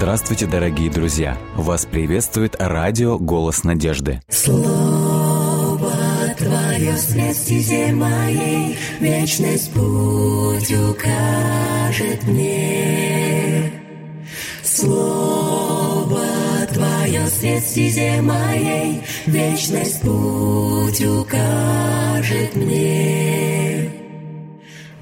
Здравствуйте, дорогие друзья! Вас приветствует радио «Голос надежды». Слово Твое стезе моей, Вечность путь укажет мне. Слово Твое стезе моей, Вечность путь укажет мне.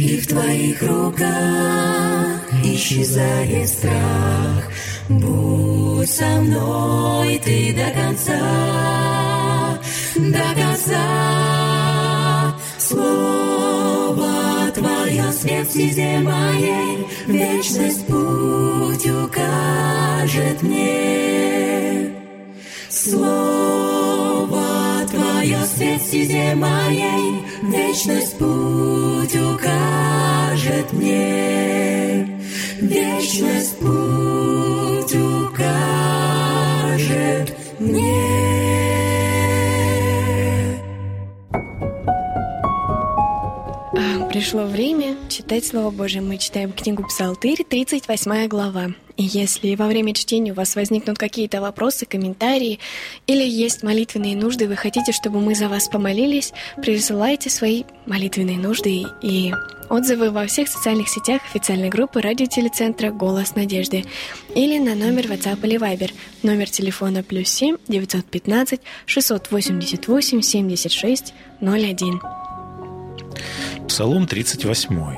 И в Твоих руках исчезает страх. Будь со мной Ты до конца, до конца. Слово Твое свет в стезе моей, Вечность путь укажет мне. Слово Твое свет в стезе моей, Вечность путь Вечность путь Пришло время читать Слово Божие. Мы читаем книгу Псалтырь, 38 глава. И если во время чтения у вас возникнут какие-то вопросы, комментарии, или есть молитвенные нужды, вы хотите, чтобы мы за вас помолились, присылайте свои молитвенные нужды и отзывы во всех социальных сетях официальной группы радиотелецентра «Голос надежды» или на номер WhatsApp или Viber, номер телефона плюс 7 915 688 76 01. Псалом 38.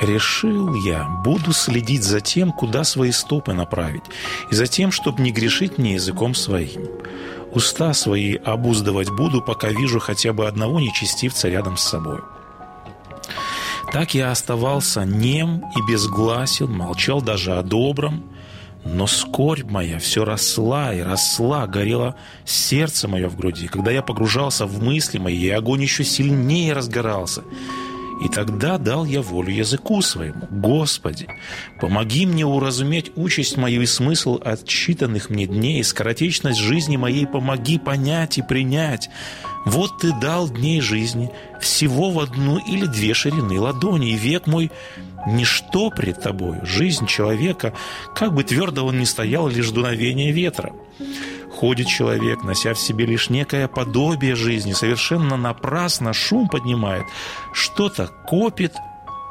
«Решил я, буду следить за тем, куда свои стопы направить, и за тем, чтобы не грешить мне языком своим. Уста свои обуздывать буду, пока вижу хотя бы одного нечестивца рядом с собой». Так я оставался нем и безгласен, молчал даже о добром, но скорбь моя все росла и росла, горело сердце мое в груди. Когда я погружался в мысли мои, огонь еще сильнее разгорался – и тогда дал я волю языку своему. Господи, помоги мне уразуметь участь мою и смысл отчитанных мне дней, скоротечность жизни моей помоги понять и принять. Вот ты дал дней жизни всего в одну или две ширины ладони, и век мой ничто пред тобою. Жизнь человека, как бы твердо он ни стоял, лишь дуновение ветра. Ходит человек, нося в себе лишь некое подобие жизни, совершенно напрасно шум поднимает, что-то копит,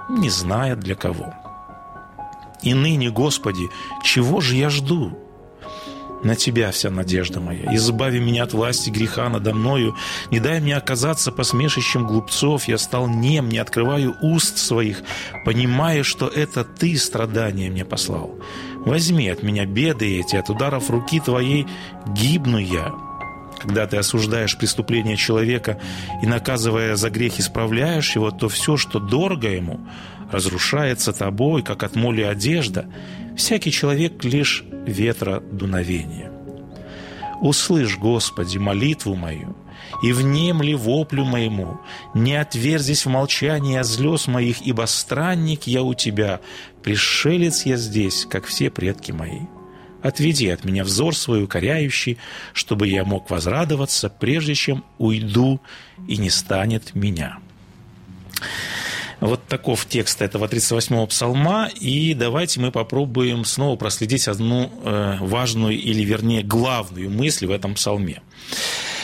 не зная для кого. И ныне, Господи, чего же я жду? На Тебя вся надежда моя. Избави меня от власти греха надо мною. Не дай мне оказаться посмешищем глупцов. Я стал нем, не открываю уст своих, понимая, что это Ты страдания мне послал. Возьми от меня беды эти, от ударов руки Твоей гибну я. Когда ты осуждаешь преступление человека и, наказывая за грех, исправляешь его, то все, что дорого ему, разрушается тобой, как от моли одежда. Всякий человек лишь ветра дуновения. Услышь, Господи, молитву мою, и внемли воплю моему, не отверзись в молчании о слез моих, ибо странник я у тебя, пришелец я здесь, как все предки мои. Отведи от меня взор свой укоряющий, чтобы я мог возрадоваться, прежде чем уйду и не станет меня». Вот таков текст этого 38-го псалма. И давайте мы попробуем снова проследить одну э, важную или, вернее, главную мысль в этом псалме.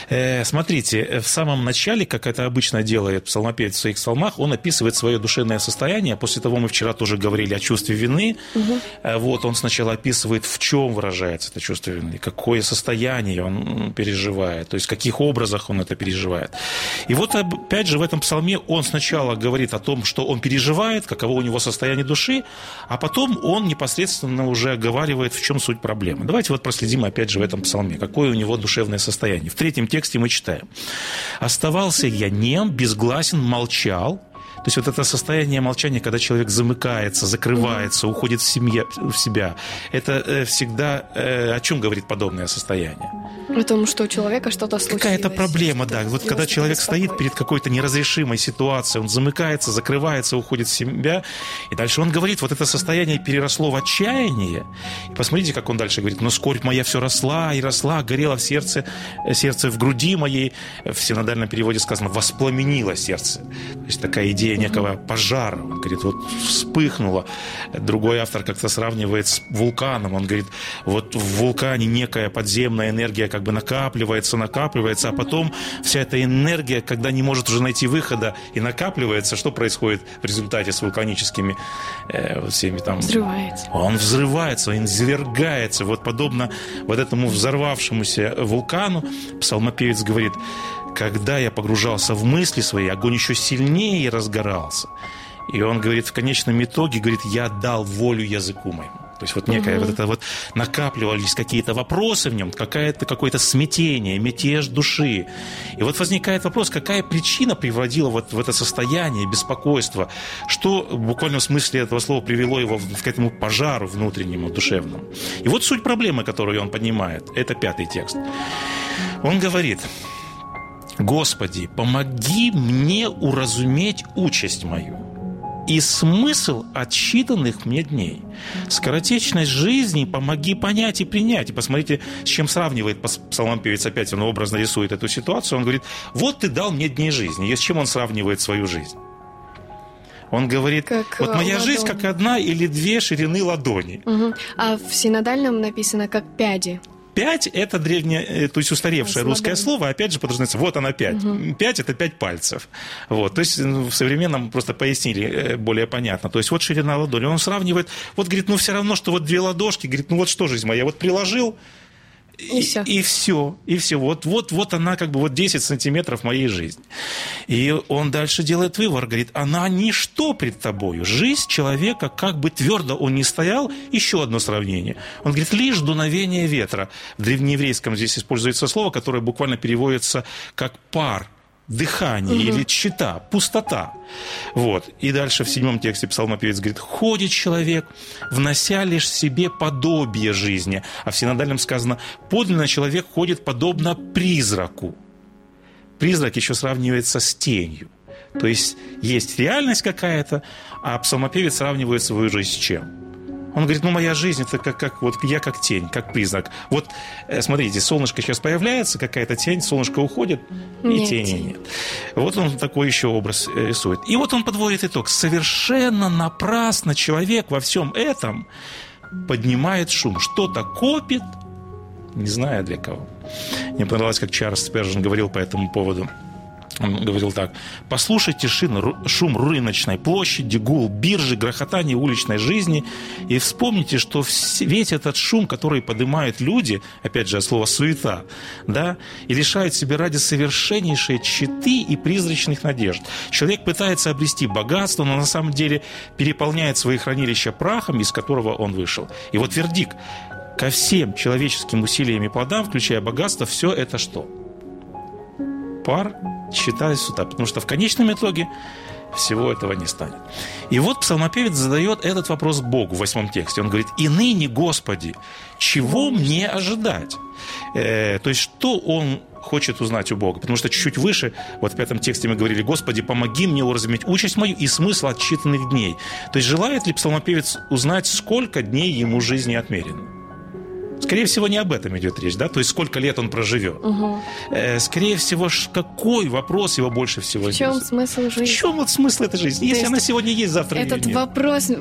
Э, смотрите, в самом начале, как это обычно делает псалмопевец в своих псалмах, он описывает свое душевное состояние. После того мы вчера тоже говорили о чувстве вины. Угу. Вот он сначала описывает, в чем выражается это чувство вины, какое состояние он переживает, то есть в каких образах он это переживает. И вот опять же в этом псалме он сначала говорит о том, что он переживает, каково у него состояние души, а потом он непосредственно уже оговаривает, в чем суть проблемы. Давайте вот проследим опять же в этом псалме, какое у него душевное состояние. В третьем тексте мы читаем. «Оставался я нем, безгласен, молчал, то есть вот это состояние молчания, когда человек замыкается, закрывается, уходит в, семье, в себя, это э, всегда э, о чем говорит подобное состояние? О том, что у человека что-то случилось. Какая-то проблема, да. Вот когда человек стоит перед какой-то неразрешимой ситуацией, он замыкается, закрывается, уходит в себя, и дальше он говорит, вот это состояние переросло в отчаяние. И посмотрите, как он дальше говорит, но скорбь моя все росла и росла, горела в сердце, сердце в груди моей. В синодальном переводе сказано, воспламенило сердце. То есть такая идея некого пожара. Он говорит, вот вспыхнуло. Другой автор как-то сравнивает с вулканом. Он говорит, вот в вулкане некая подземная энергия как бы накапливается, накапливается, а потом вся эта энергия, когда не может уже найти выхода и накапливается, что происходит в результате с вулканическими э, всеми там... Взрывается. Он взрывается, он извергается. Вот подобно вот этому взорвавшемуся вулкану псалмопевец говорит, когда я погружался в мысли свои, огонь еще сильнее разгорался. И он говорит, в конечном итоге, говорит, я дал волю языку моему. То есть вот некое угу. вот это вот накапливались какие-то вопросы в нем, какое-то какое-то смятение, мятеж души. И вот возникает вопрос, какая причина приводила вот в это состояние беспокойства, что в буквальном смысле этого слова привело его к этому пожару внутреннему, душевному. И вот суть проблемы, которую он поднимает, это пятый текст. Он говорит, Господи, помоги мне уразуметь участь мою и смысл отсчитанных мне дней. Скоротечность жизни помоги понять и принять. И посмотрите, с чем сравнивает псалмопевец опять, он образно рисует эту ситуацию. Он говорит, вот ты дал мне дней жизни. И с чем он сравнивает свою жизнь? Он говорит, как вот моя ладонь. жизнь как одна или две ширины ладони. Угу. А в синодальном написано как пяди. Пять – это древнее, э, то есть устаревшее Слабо. русское слово, опять же подразумевается, вот она пять. Угу. Пять – это пять пальцев. Вот, то есть ну, в современном просто пояснили э, более понятно. То есть вот ширина ладони. Он сравнивает, вот говорит, ну все равно, что вот две ладошки, говорит, ну вот что жизнь моя, вот приложил, и, и все. И все. И все. Вот, вот, вот она как бы вот 10 сантиметров моей жизни. И он дальше делает вывод, говорит, она ничто пред тобою. Жизнь человека, как бы твердо он ни стоял, еще одно сравнение. Он говорит, лишь дуновение ветра. В древнееврейском здесь используется слово, которое буквально переводится как пар дыхание угу. или чита, пустота. Вот. И дальше в седьмом тексте псалмопевец говорит, ходит человек, внося лишь себе подобие жизни. А в синодальном сказано, подлинно человек ходит подобно призраку. Призрак еще сравнивается с тенью. То есть есть реальность какая-то, а псалмопевец сравнивает свою жизнь с чем? Он говорит, ну, моя жизнь, это как, как вот я как тень, как признак. Вот, э, смотрите, солнышко сейчас появляется, какая-то тень, солнышко уходит, и нет. тени нет. Вот он такой еще образ э, рисует. И вот он подводит итог. Совершенно напрасно человек во всем этом поднимает шум. Что-то копит, не знаю для кого. Мне понравилось, как Чарльз Спержин говорил по этому поводу – он говорил так. «Послушайте шум рыночной площади, гул биржи, грохотание уличной жизни и вспомните, что весь этот шум, который поднимают люди, опять же, слово «суета», да, и лишают себя ради совершеннейшей читы и призрачных надежд. Человек пытается обрести богатство, но на самом деле переполняет свои хранилища прахом, из которого он вышел. И вот вердикт. Ко всем человеческим усилиям и плодам, включая богатство, все это что? Пар считались сюда, потому что в конечном итоге всего этого не станет. И вот псалмопевец задает этот вопрос Богу в восьмом тексте. Он говорит, «И ныне, Господи, чего мне ожидать?» э, То есть, что он хочет узнать у Бога. Потому что чуть-чуть выше, вот в пятом тексте мы говорили, «Господи, помоги мне уразуметь участь мою и смысл отчитанных дней». То есть, желает ли псалмопевец узнать, сколько дней ему жизни отмерено? Скорее всего, не об этом идет речь, да, то есть сколько лет он проживет. Угу. Скорее всего, какой вопрос его больше всего В чем смысл жизни? В чем вот смысл этой жизни? Если она сегодня есть, завтра Этот нет. вопрос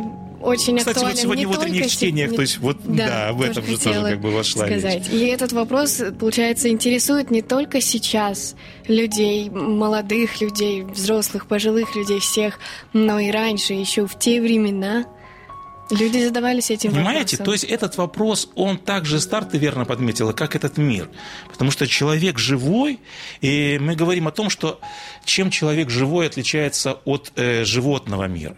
очень Кстати, актуален вот сегодня не в утренних чтениях, не- то есть вот, да, в этом же тоже как бы вошла речь. сказать. И этот вопрос, получается, интересует не только сейчас людей, молодых людей, взрослых, пожилых людей всех, но и раньше, еще в те времена люди задавались этим Понимаете, вопросом. то есть этот вопрос, он также стар, ты верно подметила, как этот мир. Потому что человек живой, и мы говорим о том, что чем человек живой отличается от э, животного мира.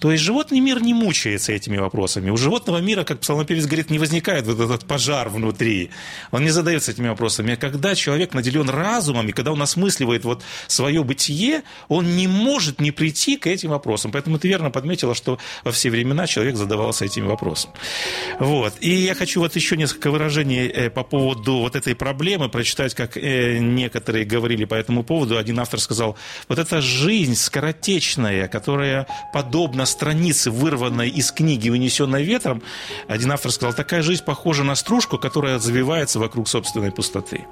То есть животный мир не мучается этими вопросами. У животного мира, как псалмопевец говорит, не возникает вот этот пожар внутри. Он не задается этими вопросами. А когда человек наделен разумом, и когда он осмысливает вот свое бытие, он не может не прийти к этим вопросам. Поэтому ты верно подметила, что во все времена человек задавался этими вопросами. Вот. И я хочу вот еще несколько выражений э, по поводу вот этой проблемы прочитать, как э, некоторые говорили по этому поводу. Один автор сказал, вот эта жизнь скоротечная, которая подобна странице, вырванной из книги, унесенной ветром, один автор сказал, такая жизнь похожа на стружку, которая завивается вокруг собственной пустоты.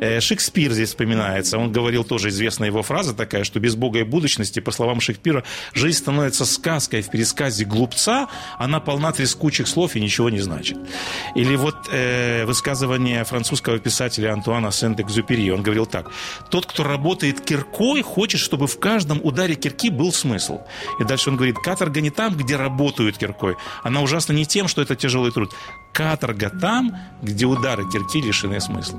Э, Шекспир здесь вспоминается. Он говорил тоже известная его фраза такая, что без Бога и будущности, по словам Шекспира, жизнь становится сказкой в пересказе глупца, она полна трескучих слов и ничего не значит. Или вот э, высказывание французского писателя Антуана Сент-Экзюпери. Он говорил так. Тот, кто работает киркой, хочет, чтобы в каждом ударе кирки был смысл. И дальше он говорит, каторга не там, где работают киркой. Она ужасна не тем, что это тяжелый труд. Каторга там, где удары кирки лишены смысла.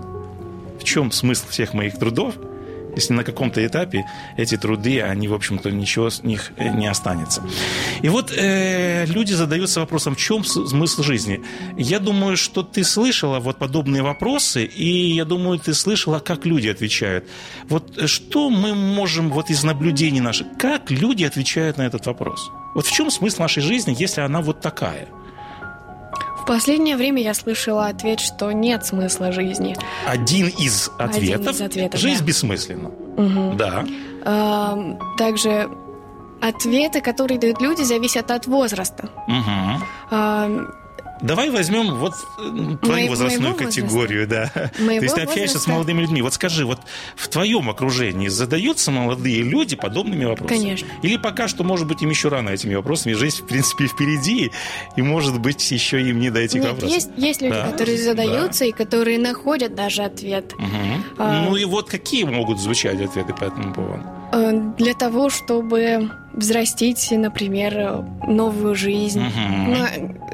В чем смысл всех моих трудов, если на каком-то этапе эти труды, они, в общем-то, ничего с них э, не останется. И вот э, люди задаются вопросом, в чем смысл жизни? Я думаю, что ты слышала вот подобные вопросы, и я думаю, ты слышала, как люди отвечают. Вот э, что мы можем вот из наблюдений наших, как люди отвечают на этот вопрос? Вот в чем смысл нашей жизни, если она вот такая? В последнее время я слышала ответ, что нет смысла жизни. Один из ответов, из ответов, жизнь да. бессмысленна. Да. Эм, Также ответы, которые дают люди, зависят от возраста. Мгм. Эм, Давай возьмем вот твою Моего- возрастную категорию, да. Моего То есть ты общаешься с возраста. молодыми людьми. Вот скажи, вот в твоем окружении задаются молодые люди подобными вопросами? Конечно. Или пока что, может быть, им еще рано этими вопросами? Жизнь, в принципе, впереди, и, может быть, еще им не до этих Нет, вопросов. есть, есть люди, Да, которые задаются и которые находят даже ответ. Мгм. А. Ну и вот какие могут звучать ответы по этому поводу? Э, Для того, чтобы взрастить, например, новую жизнь, Мгм. ну,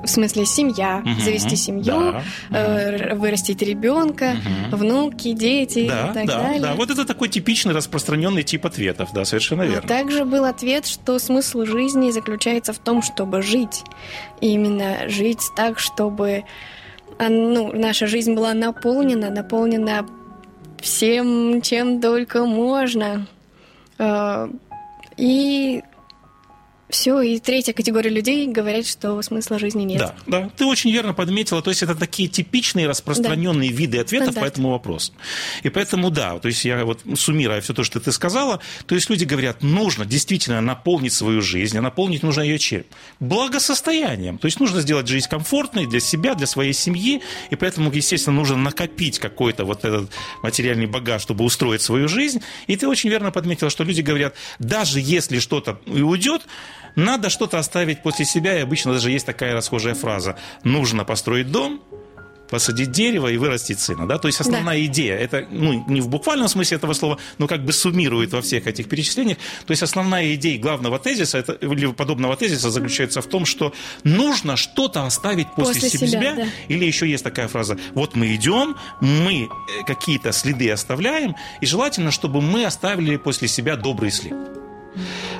в смысле семья, Мгм. завести семью, Да. э, вырастить ребенка, Мгм. внуки, дети Да, и так да, далее. да. Вот это такой типичный распространенный тип ответов, да, совершенно А верно. также был ответ, что смысл жизни заключается в том, чтобы жить. И именно жить так, чтобы а, ну, наша жизнь была наполнена, наполнена всем, чем только можно. Э, И все, и третья категория людей говорят, что смысла жизни нет. Да, да, ты очень верно подметила. То есть это такие типичные распространенные виды ответов Стандарт. по этому вопросу. И поэтому, да, то есть я вот суммируя все то, что ты сказала, то есть люди говорят, нужно действительно наполнить свою жизнь, а наполнить нужно ее чем? Благосостоянием. То есть нужно сделать жизнь комфортной для себя, для своей семьи, и поэтому, естественно, нужно накопить какой-то вот этот материальный багаж, чтобы устроить свою жизнь. И ты очень верно подметила, что люди говорят, даже если что-то и уйдет, надо что-то оставить после себя, и обычно даже есть такая расхожая фраза. Нужно построить дом, посадить дерево и вырастить сына. Да? То есть основная идея, это ну, не в буквальном смысле этого слова, но как бы суммирует во всех этих перечислениях. То есть основная идея главного тезиса это, или подобного тезиса заключается в том, что нужно что-то оставить после, После себя. себя, да. Или еще есть такая фраза, вот мы идем, мы э, какие-то следы оставляем, и желательно, чтобы мы оставили после себя добрый след.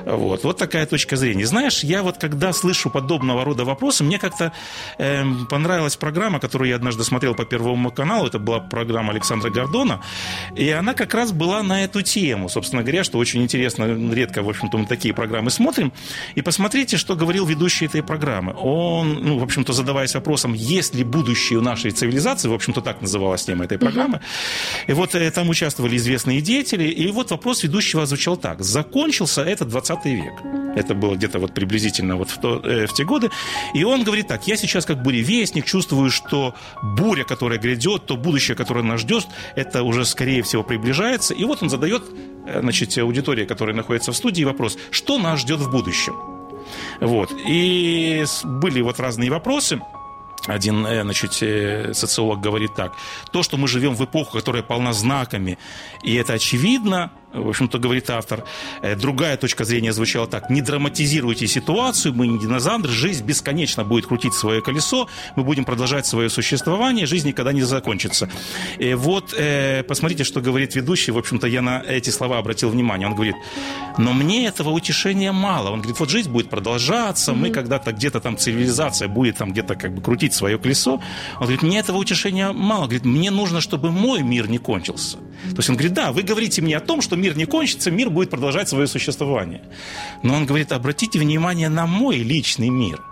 Вот, вот такая точка зрения. Знаешь, я вот когда слышу подобного рода вопросы, мне как-то эм, понравилась программа, которую я однажды смотрел по Первому каналу, это была программа Александра Гордона, и она как раз была на эту тему, собственно говоря, что очень интересно, редко, в общем-то, мы такие программы смотрим, и посмотрите, что говорил ведущий этой программы. Он, ну, в общем-то, задаваясь вопросом, есть ли будущее у нашей цивилизации, в общем-то, так называлась тема этой программы, и вот э, там участвовали известные деятели, и вот вопрос ведущего звучал так. Закончился этот 20 век. Это было где-то вот приблизительно вот в, то, э, в те годы. И он говорит так, я сейчас как буревестник чувствую, что буря, которая грядет, то будущее, которое нас ждет, это уже скорее всего приближается. И вот он задает, э, значит, аудитории, которая находится в студии, вопрос, что нас ждет в будущем? Вот. И были вот разные вопросы. Один э, значит, э, социолог говорит так. То, что мы живем в эпоху, которая полна знаками, и это очевидно, в общем-то, говорит автор. Э, другая точка зрения звучала так. Не драматизируйте ситуацию, мы не динозавры, жизнь бесконечно будет крутить свое колесо, мы будем продолжать свое существование, жизнь никогда не закончится. И вот э, посмотрите, что говорит ведущий. В общем-то, я на эти слова обратил внимание. Он говорит, но мне этого утешения мало. Он говорит, вот жизнь будет продолжаться, мы когда-то где-то там цивилизация будет там где-то как бы крутить свое колесо. Он говорит, мне этого утешения мало. Он говорит, мне нужно, чтобы мой мир не кончился. То есть он говорит, да, вы говорите мне о том, что мир не кончится, мир будет продолжать свое существование. Но он говорит, обратите внимание на мой личный мир.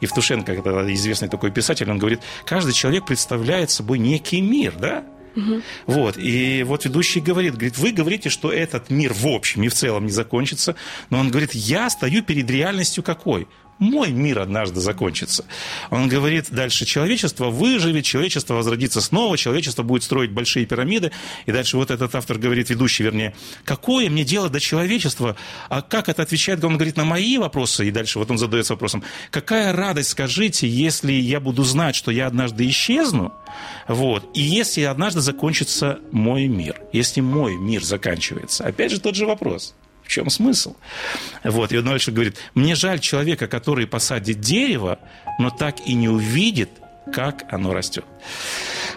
Евтушенко, это известный такой писатель, он говорит, каждый человек представляет собой некий мир, да? Угу. Вот. И вот ведущий говорит, говорит, вы говорите, что этот мир в общем и в целом не закончится, но он говорит, я стою перед реальностью какой? Мой мир однажды закончится. Он говорит дальше, человечество выживет, человечество возродится снова, человечество будет строить большие пирамиды. И дальше вот этот автор говорит, ведущий вернее, какое мне дело до человечества? А как это отвечает? Он говорит на мои вопросы, и дальше вот он задается вопросом, какая радость, скажите, если я буду знать, что я однажды исчезну, вот, и если однажды закончится мой мир, если мой мир заканчивается. Опять же тот же вопрос. В чем смысл? Вот, и он дальше говорит, мне жаль человека, который посадит дерево, но так и не увидит, как оно растет.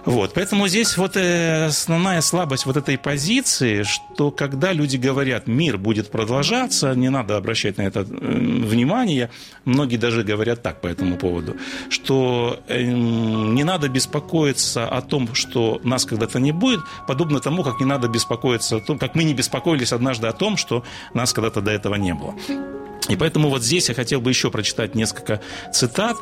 Вот, поэтому здесь вот э, основная слабость вот этой позиции, что когда люди говорят, мир будет продолжаться, не надо обращать на это э, внимание, многие даже говорят так по этому поводу, что э, не надо беспокоиться о том, что нас когда-то не будет, подобно тому, как не надо беспокоиться о том, как мы не беспокоились однажды о том, что нас когда-то до этого не было. И поэтому вот здесь я хотел бы еще прочитать несколько цитат.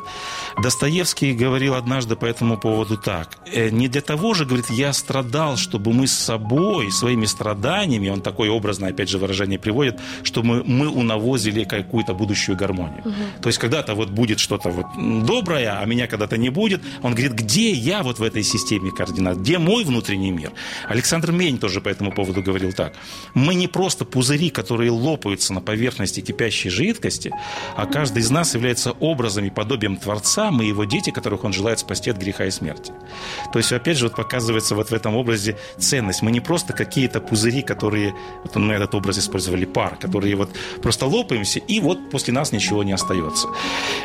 Достоевский говорил однажды по этому поводу так. «Э, «Не для того же, говорит, я страдал, чтобы мы с собой, своими страданиями, он такое образное, опять же, выражение приводит, чтобы мы, мы унавозили какую-то будущую гармонию. Угу. То есть когда-то вот будет что-то вот доброе, а меня когда-то не будет. Он говорит, где я вот в этой системе координат, где мой внутренний мир? Александр Мень тоже по этому поводу говорил так. Мы не просто пузыри, которые лопаются на поверхности кипящей жидкости, а каждый из нас является образом и подобием Творца, мы его дети, которых он желает спасти от греха и смерти. То есть, опять же, вот показывается вот в этом образе ценность. Мы не просто какие-то пузыри, которые, вот мы этот образ использовали, пар, которые вот просто лопаемся, и вот после нас ничего не остается.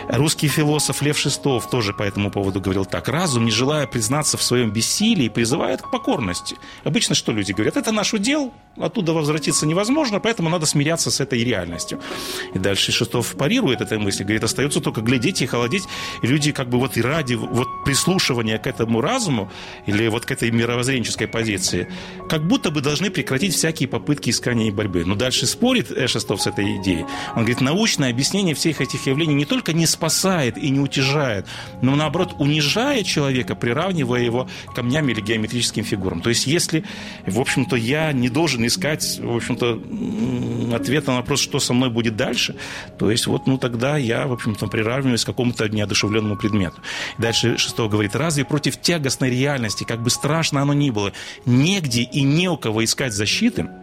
Русский философ Лев Шестов тоже по этому поводу говорил так. Разум, не желая признаться в своем бессилии, призывает к покорности. Обычно что люди говорят? Это наш удел, оттуда возвратиться невозможно, поэтому надо смиряться с этой реальностью. И дальше Шестов парирует этой мысли, говорит, остается только глядеть и холодеть. И люди как бы вот и ради вот прислушивания к этому разуму или вот к этой мировоззренческой позиции, как будто бы должны прекратить всякие попытки искания и борьбы. Но дальше спорит э. Шестов с этой идеей. Он говорит, научное объяснение всех этих явлений не только не спасает и не утяжает, но наоборот унижает человека, приравнивая его камням или геометрическим фигурам. То есть если, в общем-то, я не должен искать, в общем-то, ответа на вопрос, что со мной будет дальше. То есть вот, ну, тогда я, в общем-то, приравниваюсь к какому-то неодушевленному предмету. Дальше шестого говорит, разве против тягостной реальности, как бы страшно оно ни было, негде и не у кого искать защиты –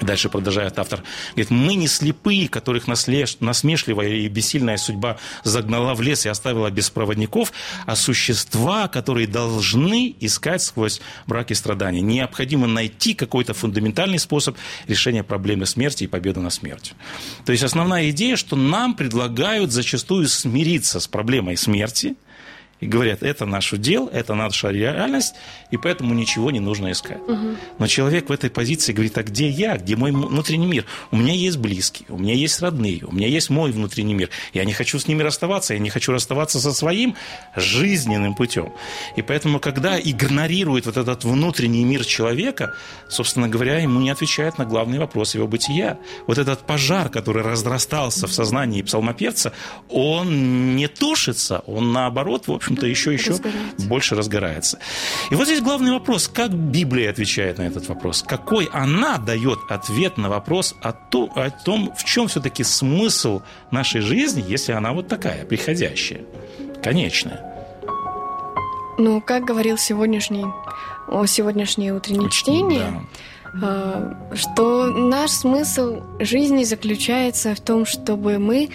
Дальше продолжает автор. Говорит, мы не слепые, которых насмешливая и бессильная судьба загнала в лес и оставила без проводников, а существа, которые должны искать сквозь браки страдания. Необходимо найти какой-то фундаментальный способ решения проблемы смерти и победы над смертью. То есть основная идея, что нам предлагают зачастую смириться с проблемой смерти – и говорят, это наш удел, это наша реальность, и поэтому ничего не нужно искать. Угу. Но человек в этой позиции говорит, а где я, где мой внутренний мир? У меня есть близкие, у меня есть родные, у меня есть мой внутренний мир. Я не хочу с ними расставаться, я не хочу расставаться со своим жизненным путем. И поэтому, когда игнорирует вот этот внутренний мир человека, собственно говоря, ему не отвечает на главный вопрос его бытия. Вот этот пожар, который разрастался в сознании псалмопевца, он не тушится, он наоборот, в общем, общем-то, еще, еще больше разгорается. И вот здесь главный вопрос, как Библия отвечает на этот вопрос? Какой она дает ответ на вопрос о, то, о том, в чем все-таки смысл нашей жизни, если она вот такая, приходящая, конечная? Ну, как говорил сегодняшний, о сегодняшнее утреннее чтение, да. что наш смысл жизни заключается в том, чтобы мы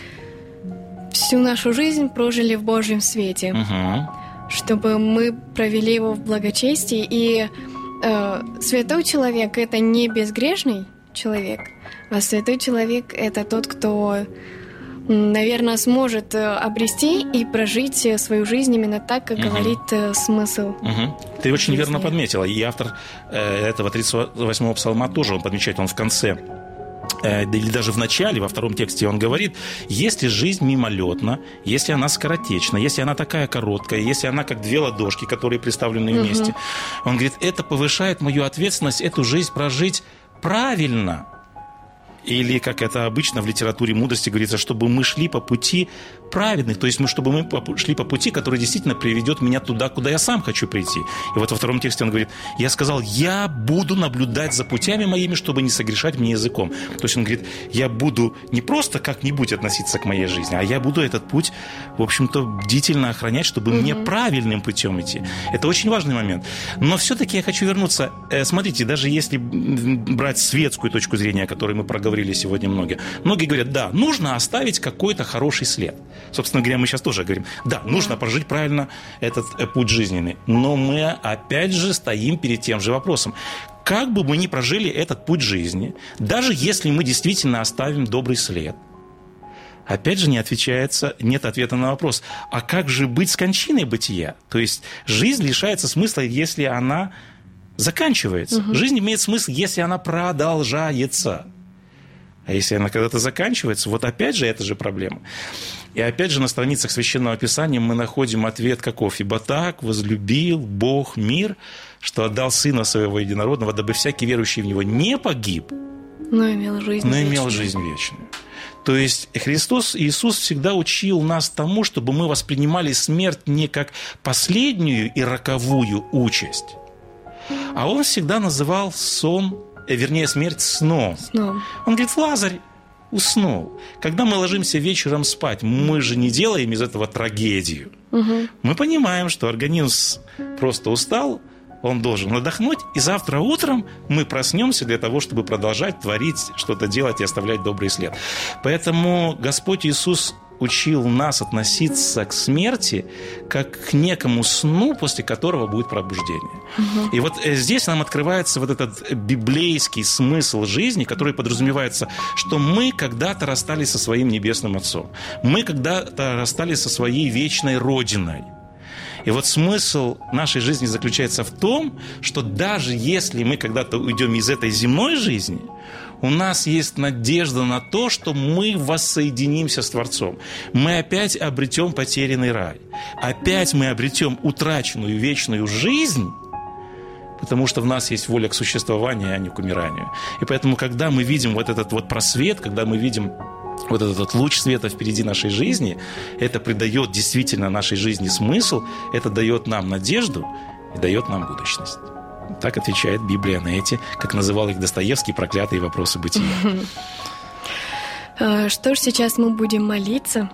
всю нашу жизнь прожили в Божьем свете, Мгм. чтобы мы провели его в благочестии. И э, святой человек это не безгрешный человек, а святой человек это тот, кто, наверное, сможет э, обрести и прожить свою жизнь именно так, как Мгм. говорит э, смысл. Мгм. Ты очень верно Жизни. подметила. И автор э, этого 38-го псалма тоже он подмечает, он в конце или даже в начале, во втором тексте он говорит, если жизнь мимолетна, если она скоротечна, если она такая короткая, если она как две ладошки, которые представлены вместе, он говорит, это повышает мою ответственность эту жизнь прожить правильно. Или, как это обычно в литературе мудрости говорится, чтобы мы шли по пути праведных, то есть мы, чтобы мы шли по пути, который действительно приведет меня туда, куда я сам хочу прийти. И вот во втором тексте он говорит, я сказал, я буду наблюдать за путями моими, чтобы не согрешать мне языком. То есть он говорит, я буду не просто как-нибудь относиться к моей жизни, а я буду этот путь, в общем-то, бдительно охранять, чтобы мне правильным путем идти. Это очень важный момент. Но все-таки я хочу вернуться. Э, Смотрите, даже если брать светскую точку зрения, о которой мы проговорили сегодня многие, многие говорят, да, нужно оставить какой-то хороший след. Собственно говоря, мы сейчас тоже говорим, да, нужно прожить правильно этот э, путь жизненный. Но мы опять же стоим перед тем же вопросом. Как бы мы ни прожили этот путь жизни, даже если мы действительно оставим добрый след, Опять же не отвечается, нет ответа на вопрос, а как же быть с кончиной бытия? То есть жизнь лишается смысла, если она заканчивается. Жизнь имеет смысл, если она продолжается. А если она когда-то заканчивается, вот опять же это же проблема. И опять же на страницах Священного Писания мы находим ответ каков. «Ибо так возлюбил Бог мир, что отдал Сына Своего Единородного, дабы всякий верующий в Него не погиб, Но имел жизнь но имел вечную. жизнь вечную. То есть Христос, Иисус всегда учил нас тому, чтобы мы воспринимали смерть не как последнюю и роковую участь, а Он всегда называл сон, э, вернее, смерть сном. Снова. Он говорит, Лазарь уснул. Когда мы ложимся вечером спать, мы же не делаем из этого трагедию. Мгм. Мы понимаем, что организм просто устал, он должен отдохнуть, и завтра утром мы проснемся для того, чтобы продолжать творить, что-то делать и оставлять добрый след. Поэтому Господь Иисус учил нас относиться к смерти как к некому сну, после которого будет пробуждение. И вот э, здесь нам открывается вот этот библейский смысл жизни, который подразумевается, что мы когда-то расстались со своим небесным Отцом. Мы когда-то расстались со своей вечной Родиной. И вот смысл нашей жизни заключается в том, что даже если мы когда-то уйдем из этой земной жизни, у нас есть надежда на то, что мы воссоединимся с Творцом. Мы опять обретем потерянный рай. Опять мы обретем утраченную вечную жизнь, потому что в нас есть воля к существованию, а не к умиранию. И поэтому, когда мы видим вот этот вот просвет, когда мы видим вот этот луч света впереди нашей жизни, это придает действительно нашей жизни смысл, это дает нам надежду и дает нам будущность. Так отвечает Библия на эти, как называл их Достоевский, проклятые вопросы бытия. А, Что ж, сейчас мы будем молиться.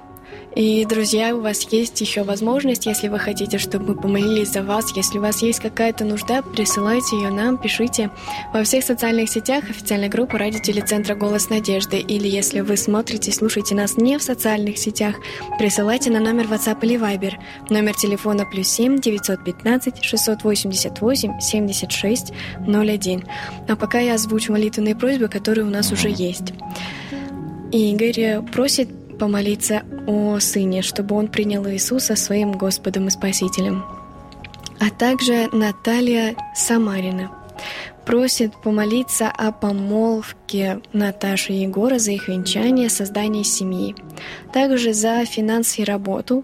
И, друзья, у вас есть еще возможность, если вы хотите, чтобы мы помолились за вас, если у вас есть какая-то нужда, присылайте ее нам, пишите во всех социальных сетях официальной группы Ради Телецентра «Голос Надежды». Или если вы смотрите, слушаете нас не в социальных сетях, присылайте на номер WhatsApp или Viber. Номер телефона плюс 7 915 688 76 01. А пока я озвучу молитвенные просьбы, которые у нас уже есть. И Игорь просит помолиться о сыне, чтобы он принял Иисуса своим Господом и Спасителем. А также Наталья Самарина просит помолиться о помолвке Наташи и Егора за их венчание, создание семьи. Также за финансы и работу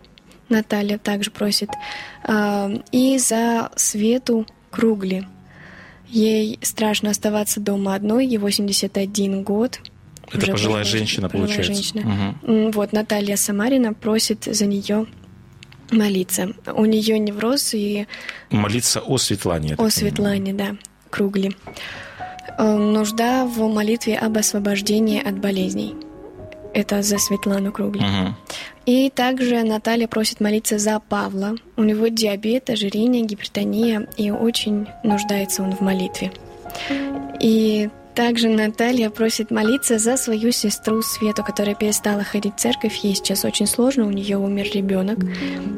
Наталья также просит. а, И за Свету Кругли. Ей страшно оставаться дома одной, ей 81 год. Это Уже пожилая женщина, пожилая получается. женщина. М, Вот Наталья Самарина просит за нее молиться. У нее невроз и Молиться о Светлане. о понимаю. Светлане, да, Кругли. Э, Нужда в молитве об освобождении от болезней. Это за Светлану Кругли. Мгм. И также Наталья просит молиться за Павла. У него диабет, ожирение, гипертония, и очень нуждается он в молитве. И Также Наталья просит молиться за свою сестру Свету, которая перестала ходить в церковь. Ей сейчас очень сложно, у нее умер ребенок,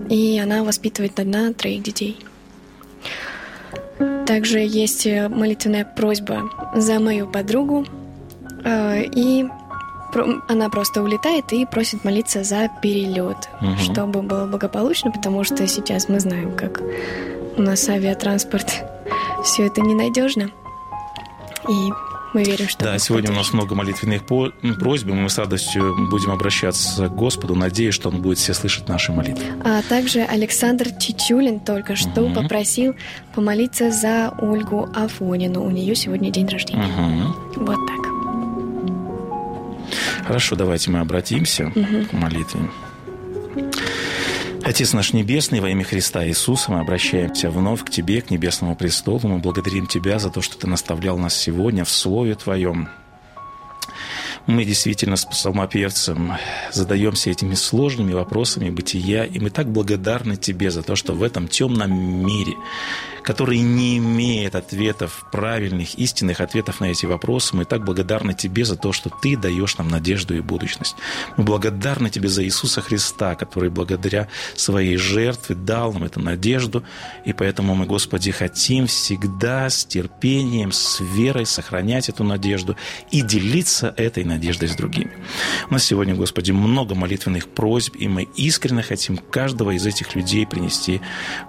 и она воспитывает одна троих детей. Также есть молитвенная просьба за мою подругу, э, и она просто улетает и просит молиться за перелет, угу. чтобы было благополучно, потому что сейчас мы знаем, как у нас авиатранспорт, все это ненадежно. И мы верим, что... Да, сегодня у нас много молитвенных просьб, и мы с радостью будем обращаться к Господу, надеясь, что Он будет все слышать наши молитвы. А также Александр Чичулин только что угу. попросил помолиться за Ольгу Афонину. У нее сегодня день рождения. Угу. Вот так. Хорошо, давайте мы обратимся угу. к молитве. Отец наш Небесный, во имя Христа Иисуса, мы обращаемся вновь к Тебе, к Небесному престолу. Мы благодарим Тебя за то, что Ты наставлял нас сегодня в Слове Твоем. Мы действительно с псалмопевцем задаемся этими сложными вопросами бытия, и мы так благодарны Тебе за то, что в этом темном мире, который не имеет ответов, правильных, истинных ответов на эти вопросы. Мы так благодарны Тебе за то, что Ты даешь нам надежду и будущность. Мы благодарны Тебе за Иисуса Христа, который благодаря своей жертве дал нам эту надежду. И поэтому мы, Господи, хотим всегда с терпением, с верой сохранять эту надежду и делиться этой надеждой с другими. У нас сегодня, Господи, много молитвенных просьб, и мы искренне хотим каждого из этих людей принести,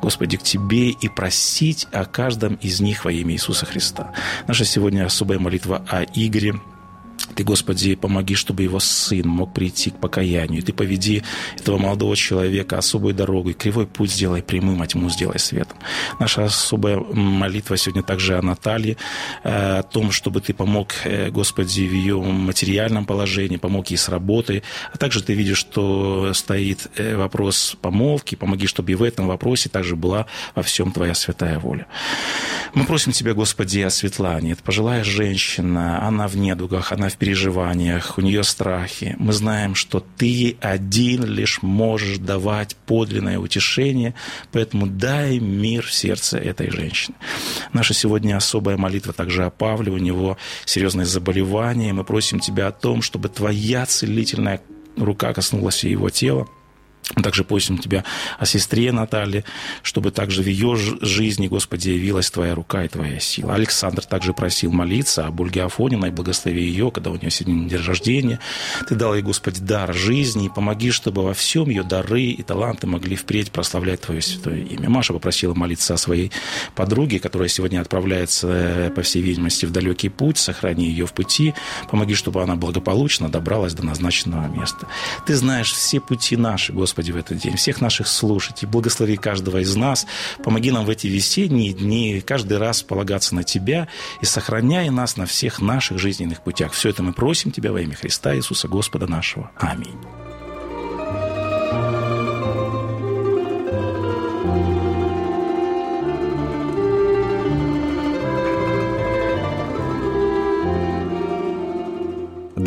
Господи, к Тебе и просить о каждом из них во имя Иисуса Христа. Наша сегодня особая молитва о Игоре, ты, Господи, помоги, чтобы его сын мог прийти к покаянию. Ты поведи этого молодого человека особой дорогой, кривой путь сделай прямым, а тьму сделай светом. Наша особая молитва сегодня также о Наталье, э, о том, чтобы Ты помог, э, Господи, в ее материальном положении, помог ей с работой. А также Ты видишь, что стоит э, вопрос помолвки. Помоги, чтобы и в этом вопросе также была во всем Твоя святая воля. Мы просим Тебя, Господи, о Светлане. Это пожилая женщина, она в недугах, она в переживаниях, у нее страхи. Мы знаем, что Ты один лишь можешь давать подлинное утешение, поэтому дай мир в сердце этой женщины. Наша сегодня особая молитва также о Павле, у него серьезное заболевание. Мы просим Тебя о том, чтобы Твоя целительная рука коснулась его тела, также просим Тебя о сестре Наталье, чтобы также в ее жизни, Господи, явилась Твоя рука и Твоя сила. Александр также просил молиться об Ольге Афониной, благослови ее, когда у нее сегодня день рождения. Ты дал ей, Господи, дар жизни, и помоги, чтобы во всем ее дары и таланты могли впредь прославлять Твое святое имя. Маша попросила молиться о своей подруге, которая сегодня отправляется, э, по всей видимости, в далекий путь. Сохрани ее в пути. Помоги, чтобы она благополучно добралась до назначенного места. Ты знаешь все пути наши, Господи, Господи, в этот день, всех наших слушателей. Благослови каждого из нас. Помоги нам в эти весенние дни каждый раз полагаться на Тебя и сохраняй нас на всех наших жизненных путях. Все это мы просим Тебя во имя Христа Иисуса Господа нашего. Аминь.